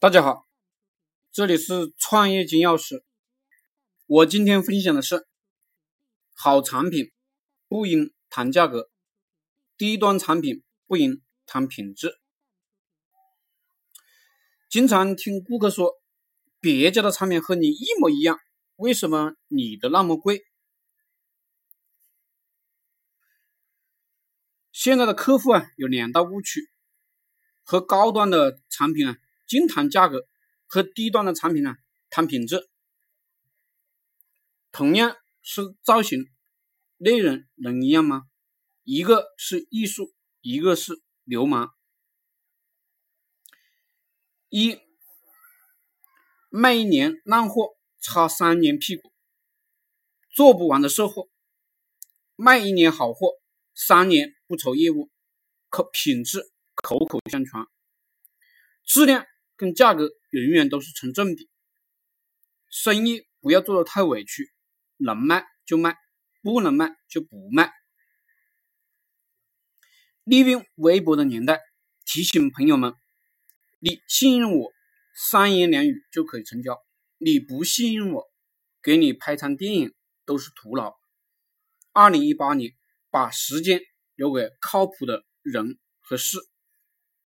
大家好，这里是创业金钥匙。我今天分享的是：好产品不应谈价格，低端产品不应谈品质。经常听顾客说，别家的产品和你一模一样，为什么你的那么贵？现在的客户啊，有两大误区，和高端的产品啊。净谈价格和低端的产品呢，谈品质。同样是造型，内容能一样吗？一个是艺术，一个是流氓。一卖一年烂货，擦三年屁股，做不完的售后；卖一年好货，三年不愁业务。可品质口口相传，质量。跟价格永远都是成正比，生意不要做的太委屈，能卖就卖，不能卖就不卖。利用微博的年代，提醒朋友们：你信任我，三言两语就可以成交；你不信任我，给你拍场电影都是徒劳。二零一八年，把时间留给靠谱的人和事。